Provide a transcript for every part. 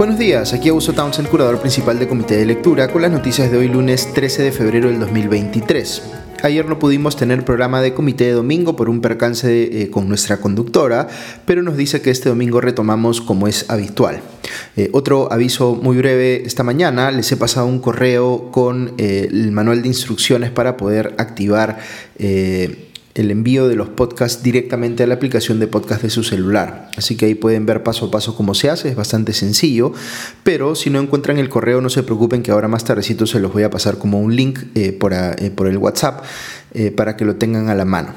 Buenos días, aquí Augusto Townsend, curador principal del Comité de Lectura, con las noticias de hoy lunes 13 de febrero del 2023. Ayer no pudimos tener programa de comité de domingo por un percance eh, con nuestra conductora, pero nos dice que este domingo retomamos como es habitual. Eh, otro aviso muy breve, esta mañana les he pasado un correo con eh, el manual de instrucciones para poder activar el envío de los podcasts directamente a la aplicación de podcast de su celular. Así que ahí pueden ver paso a paso cómo se hace, es bastante sencillo, pero si no encuentran el correo no se preocupen que ahora más tardecito se los voy a pasar como un link eh, por, eh, por, el WhatsApp eh, para que lo tengan a la mano.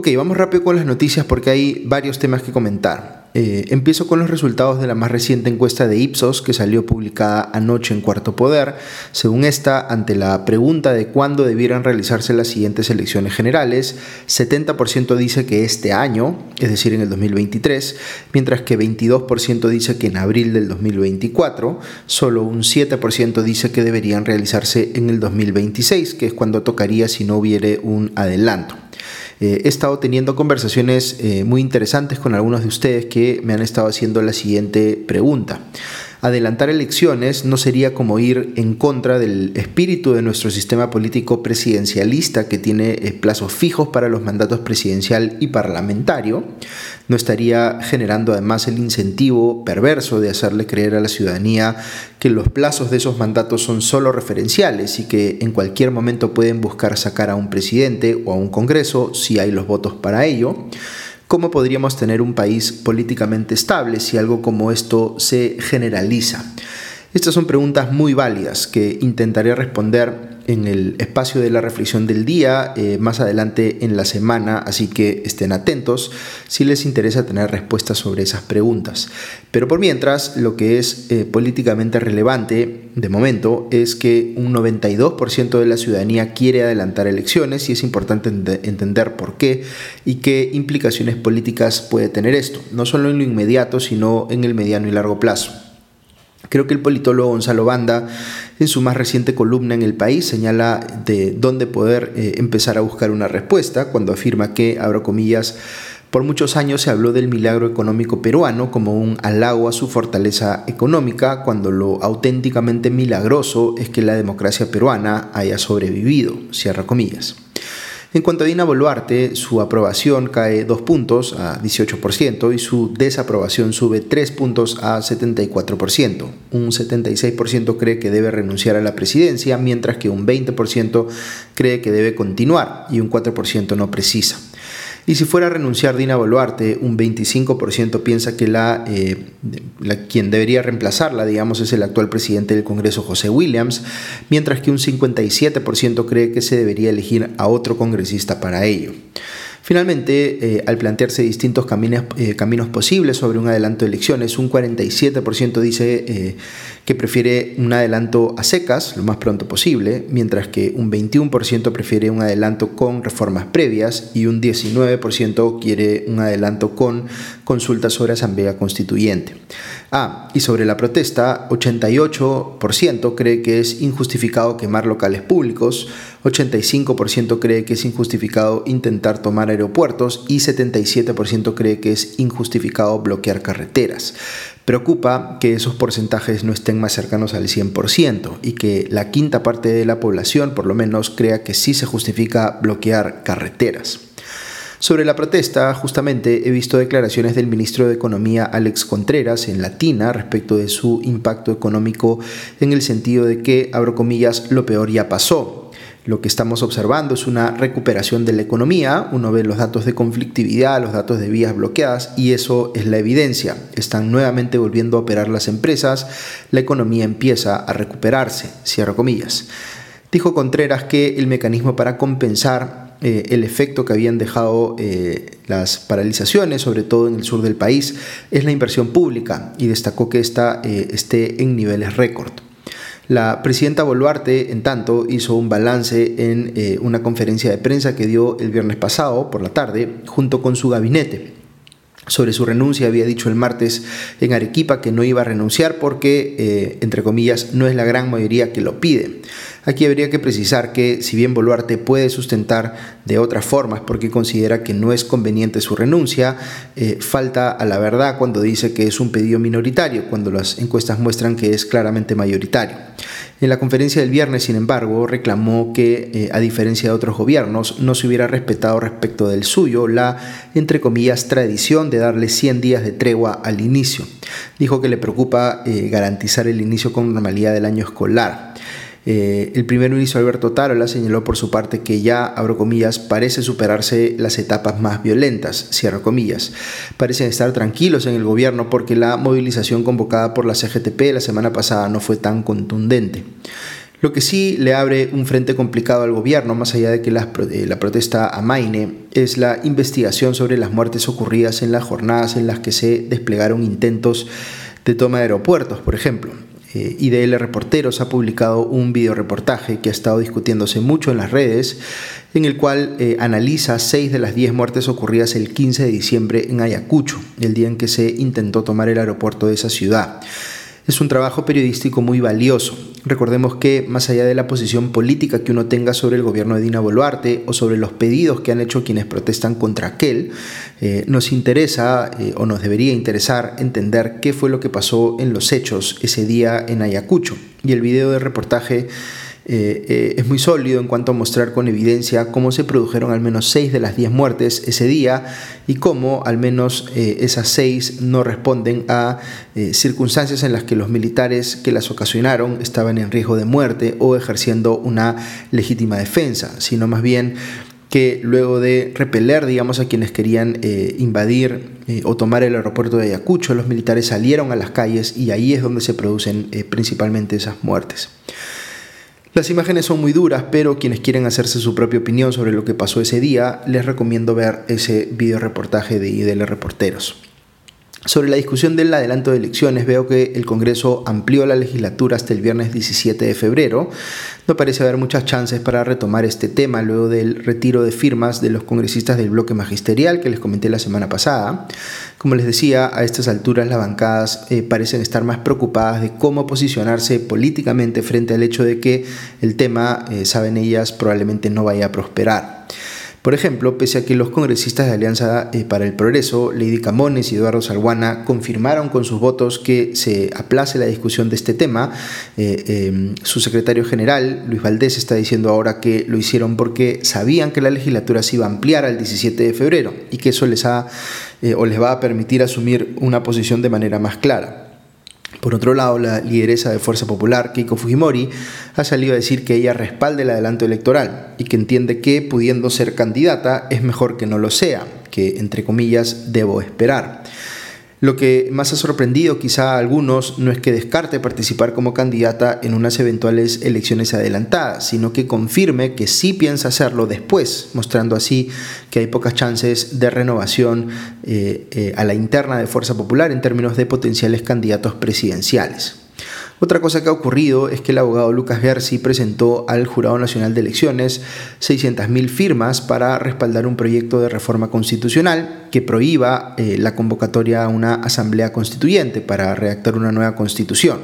Ok, vamos rápido con las noticias porque hay varios temas que comentar. Eh, empiezo con los resultados de la más reciente encuesta de Ipsos que salió publicada anoche en Cuarto Poder. Según esta, ante la pregunta de cuándo debieran realizarse las siguientes elecciones generales, 70% dice que este año, es decir, en el 2023, mientras que 22% dice que en abril del 2024, solo un 7% dice que deberían realizarse en el 2026, que es cuando tocaría si no hubiere un adelanto. Eh, he estado teniendo conversaciones eh, muy interesantes con algunos de ustedes que me han estado haciendo la siguiente pregunta adelantar elecciones no sería como ir en contra del espíritu de nuestro sistema político presidencialista que tiene eh, plazos fijos para los mandatos presidencial y parlamentario. No estaría generando además el incentivo perverso de hacerle creer a la ciudadanía que los plazos de esos mandatos son solo referenciales y que en cualquier momento pueden buscar sacar a un presidente o a un Congreso si hay los votos para ello. ¿Cómo podríamos tener un país políticamente estable si algo como esto se generaliza? Estas son preguntas muy válidas que intentaré responder en el espacio de la reflexión del día eh, más adelante en la semana, así que estén atentos si les interesa tener respuestas sobre esas preguntas. Pero por mientras, lo que es eh, políticamente relevante de momento es que un 92% de la ciudadanía quiere adelantar elecciones y es importante entender por qué y qué implicaciones políticas puede tener esto, no solo en lo inmediato, sino en el mediano y largo plazo. Creo que el politólogo Gonzalo Banda, en su más reciente columna en El País, señala de dónde poder eh, empezar a buscar una respuesta cuando afirma que, abro comillas, por muchos años se habló del milagro económico peruano como un halago a su fortaleza económica, cuando lo auténticamente milagroso es que la democracia peruana haya sobrevivido, cierra comillas. En cuanto a Dina Boluarte, su aprobación cae 2 puntos a 18% y su desaprobación sube 3 puntos a 74%. Un 76% cree que debe renunciar a la presidencia, mientras que un 20% cree que debe continuar y un 4% no precisa. Y si fuera a renunciar Dina Boluarte, un 25% piensa que la, eh, la, quien debería reemplazarla, digamos, es el actual presidente del Congreso, José Williams, mientras que un 57% cree que se debería elegir a otro congresista para ello. Finalmente, eh, al plantearse distintos caminos, eh, caminos, posibles sobre un adelanto de elecciones, un 47% dice eh, que prefiere un adelanto a secas lo más pronto posible, mientras que un 21% prefiere un adelanto con reformas previas y un 19% quiere un adelanto con consultas sobre asamblea constituyente. Ah, y sobre la protesta, 88% cree que es injustificado quemar locales públicos, 85% cree que es injustificado intentar tomar aeropuertos y 77% cree que es injustificado bloquear carreteras. Preocupa que esos porcentajes no estén más cercanos al 100% y que la quinta parte de la población por lo menos crea que sí se justifica bloquear carreteras. Sobre la protesta, justamente he visto declaraciones del ministro de Economía Alex Contreras en Latina respecto de su impacto económico en el sentido de que, abro comillas, lo peor ya pasó. Lo que estamos observando es una recuperación de la economía, uno ve los datos de conflictividad, los datos de vías bloqueadas y eso es la evidencia. Están nuevamente volviendo a operar las empresas, la economía empieza a recuperarse, cierro comillas. Dijo Contreras que el mecanismo para compensar eh, el efecto que habían dejado eh, las paralizaciones, sobre todo en el sur del país, es la inversión pública y destacó que esta eh, esté en niveles récord. La presidenta Boluarte, en tanto, hizo un balance en una conferencia de prensa que dio el viernes pasado por la tarde junto con su gabinete. Sobre su renuncia había dicho el martes en Arequipa que no iba a renunciar porque, entre comillas, no es la gran mayoría que lo pide. Aquí habría que precisar que si bien Boluarte puede sustentar de otras formas porque considera que no es conveniente su renuncia, eh, falta a la verdad cuando dice que es un pedido minoritario, cuando las encuestas muestran que es claramente mayoritario. En la conferencia del viernes, sin embargo, reclamó que, eh, a diferencia de otros gobiernos, no se hubiera respetado respecto del suyo la, entre comillas, tradición de darle 100 días de tregua al inicio. Dijo que le preocupa eh, garantizar el inicio con normalidad del año escolar. Eh, el primer ministro Alberto Tarola señaló por su parte que ya, abro comillas, parece superarse las etapas más violentas, cierro comillas. Parecen estar tranquilos en el gobierno porque la movilización convocada por la CGTP la semana pasada no fue tan contundente. Lo que sí le abre un frente complicado al gobierno, más allá de que la, eh, la protesta amaine, es la investigación sobre las muertes ocurridas en las jornadas en las que se desplegaron intentos de toma de aeropuertos, por ejemplo. Eh, IDL Reporteros ha publicado un videoreportaje que ha estado discutiéndose mucho en las redes, en el cual eh, analiza seis de las diez muertes ocurridas el 15 de diciembre en Ayacucho, el día en que se intentó tomar el aeropuerto de esa ciudad. Es un trabajo periodístico muy valioso. Recordemos que más allá de la posición política que uno tenga sobre el gobierno de Dina Boluarte o sobre los pedidos que han hecho quienes protestan contra aquel, eh, nos interesa eh, o nos debería interesar entender qué fue lo que pasó en los hechos ese día en Ayacucho. Y el video de reportaje eh, eh, es muy sólido en cuanto a mostrar con evidencia cómo se produjeron al menos seis de las diez muertes ese día y cómo al menos eh, esas seis no responden a circunstancias en las que los militares que las ocasionaron estaban en riesgo de muerte o ejerciendo una legítima defensa, sino más bien que luego de repeler, digamos, a quienes querían invadir o tomar el aeropuerto de Ayacucho, los militares salieron a las calles y ahí es donde se producen principalmente esas muertes. Las imágenes son muy duras, pero quienes quieren hacerse su propia opinión sobre lo que pasó ese día, les recomiendo ver ese video reportaje de IDL Reporteros. Sobre la discusión del adelanto de elecciones, veo que el Congreso amplió la legislatura hasta el viernes 17 de febrero. No parece haber muchas chances para retomar este tema luego del retiro de firmas de los congresistas del bloque magisterial que les comenté la semana pasada. Como les decía, a estas alturas las bancadas eh, parecen estar más preocupadas de cómo posicionarse políticamente frente al hecho de que el tema, eh, saben ellas, probablemente no vaya a prosperar. Por ejemplo, pese a que los congresistas de Alianza eh, para el Progreso, Lady Camones y Eduardo Salguana, confirmaron con sus votos que se aplace la discusión de este tema, eh, em, su secretario general, Luis Valdés, está diciendo ahora que lo hicieron porque sabían que la legislatura se iba a ampliar al 17 de febrero y que eso les, ha, eh, o les va a permitir asumir una posición de manera más clara. Por otro lado, la lideresa de Fuerza Popular, Keiko Fujimori, ha salido a decir que ella respalda el adelanto electoral y que entiende que, pudiendo ser candidata, es mejor que no lo sea, que, entre comillas, debo esperar. Lo que más ha sorprendido quizá a algunos no es que descarte participar como candidata en unas eventuales elecciones adelantadas, sino que confirme que sí piensa hacerlo después, mostrando así que hay pocas chances de renovación eh, eh, a la interna de Fuerza Popular en términos de potenciales candidatos presidenciales. Otra cosa que ha ocurrido es que el abogado Lucas Gersi presentó al Jurado Nacional de Elecciones 600.000 firmas para respaldar un proyecto de reforma constitucional que prohíba eh, la convocatoria a una asamblea constituyente para redactar una nueva constitución.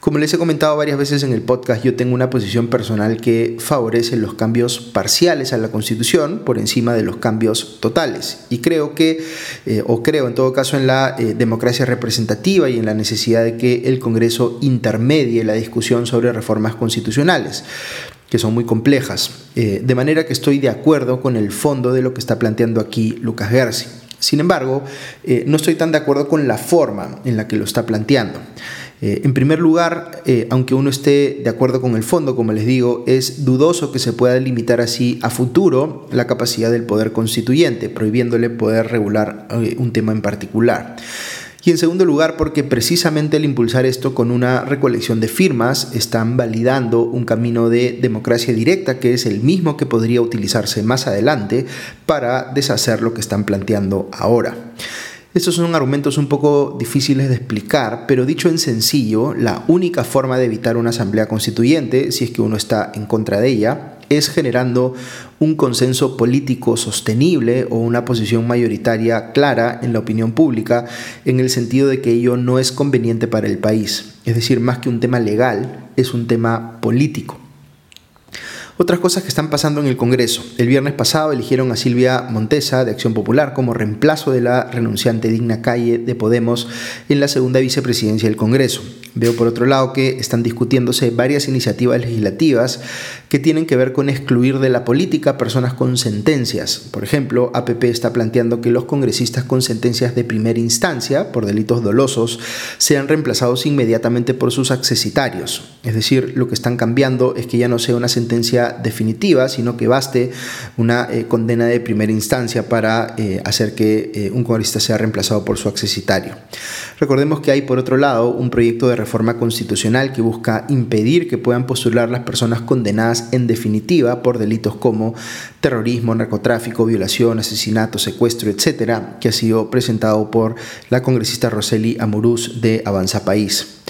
Como les he comentado varias veces en el podcast, yo tengo una posición personal que favorece los cambios parciales a la Constitución por encima de los cambios totales. Y creo que, eh, o creo en todo caso, en la eh, democracia representativa y en la necesidad de que el Congreso intermedie la discusión sobre reformas constitucionales que son muy complejas. Eh, de manera que estoy de acuerdo con el fondo de lo que está planteando aquí Lucas Gersi. Sin embargo, no estoy tan de acuerdo con la forma en la que lo está planteando. Eh, en primer lugar, eh, aunque uno esté de acuerdo con el fondo, como les digo, es dudoso que se pueda limitar así a futuro la capacidad del poder constituyente, prohibiéndole poder regular eh, un tema en particular. Y en segundo lugar, porque precisamente al impulsar esto con una recolección de firmas, están validando un camino de democracia directa que es el mismo que podría utilizarse más adelante para deshacer lo que están planteando ahora. Estos son argumentos un poco difíciles de explicar, pero dicho en sencillo, la única forma de evitar una asamblea constituyente, si es que uno está en contra de ella, es generando un consenso político sostenible o una posición mayoritaria clara en la opinión pública en el sentido de que ello no es conveniente para el país. Es decir, más que un tema legal, es un tema político. Otras cosas que están pasando en el Congreso. El viernes pasado eligieron a Silvia Montesa de Acción Popular como reemplazo de la renunciante Digna Calle de Podemos en la segunda vicepresidencia del Congreso. Veo por otro lado que están discutiéndose varias iniciativas legislativas que tienen que ver con excluir de la política personas con sentencias. Por ejemplo, APP está planteando que los congresistas con sentencias de primera instancia por delitos dolosos sean reemplazados inmediatamente por sus accesitarios. Es decir, lo que están cambiando es que ya no sea una sentencia definitiva, sino que baste una eh, condena de primera instancia para eh, hacer que eh, un congresista sea reemplazado por su accesitario. Recordemos que hay, por otro lado, un proyecto de reforma constitucional que busca impedir que puedan postular las personas condenadas en definitiva por delitos como terrorismo, narcotráfico, violación, asesinato, secuestro, etcétera, que ha sido presentado por la congresista Roseli Amuruz de Avanza País.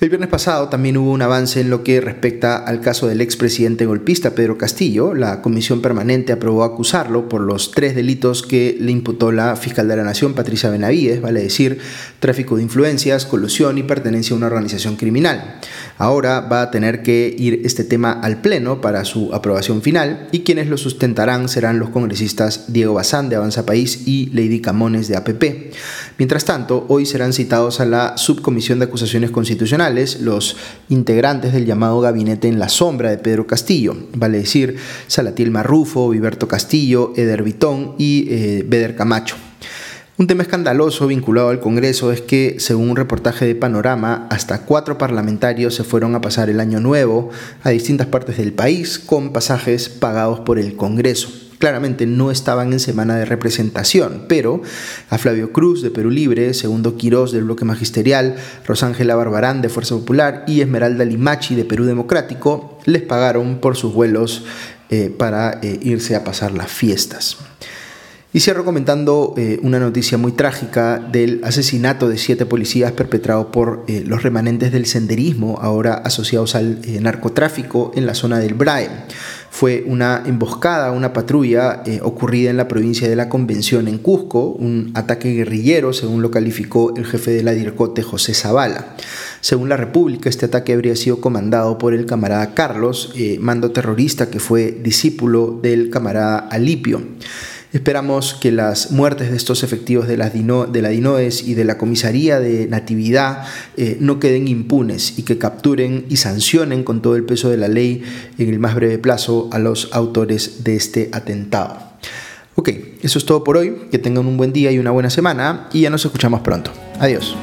El viernes pasado también hubo un avance en lo que respecta al caso del expresidente golpista Pedro Castillo. La comisión permanente aprobó acusarlo por los tres delitos que le imputó la fiscal de la Nación, Patricia Benavides, vale decir, tráfico de influencias, colusión y pertenencia a una organización criminal. Ahora va a tener que ir este tema al Pleno para su aprobación final y quienes lo sustentarán serán los congresistas Diego Bazán de Avanza País y Lady Camones de APP. Mientras tanto, hoy serán citados a la Subcomisión de Acusaciones Constitucionales los integrantes del llamado gabinete en la sombra de Pedro Castillo, vale decir Salatiel Marrufo, Viberto Castillo, Eder Vitón y eh, Beder Camacho. Un tema escandaloso vinculado al Congreso es que, según un reportaje de Panorama, hasta cuatro parlamentarios se fueron a pasar el año nuevo a distintas partes del país con pasajes pagados por el Congreso claramente no estaban en semana de representación, pero a Flavio Cruz de Perú Libre, Segundo Quirós del Bloque Magisterial, Rosángela Barbarán de Fuerza Popular y Esmeralda Limachi de Perú Democrático les pagaron por sus vuelos eh, para eh, irse a pasar las fiestas. Y cierro comentando eh, una noticia muy trágica del asesinato de siete policías perpetrado por los remanentes del senderismo, ahora asociados al narcotráfico en la zona del BRAE fue una emboscada, una patrulla eh, ocurrida en la provincia de la Convención en Cusco, un ataque guerrillero, según lo calificó el jefe de la DIRCOTE, José Zavala. Según la República, este ataque habría sido comandado por el camarada Carlos, eh, mando terrorista que fue discípulo del camarada Alipio. Esperamos que las muertes de estos efectivos de la, DINOES y de la Comisaría de Natividad eh, no queden impunes y que capturen y sancionen con todo el peso de la ley en el más breve plazo a los autores de este atentado. Ok, eso es todo por hoy. Que tengan un buen día y una buena semana y ya nos escuchamos pronto. Adiós.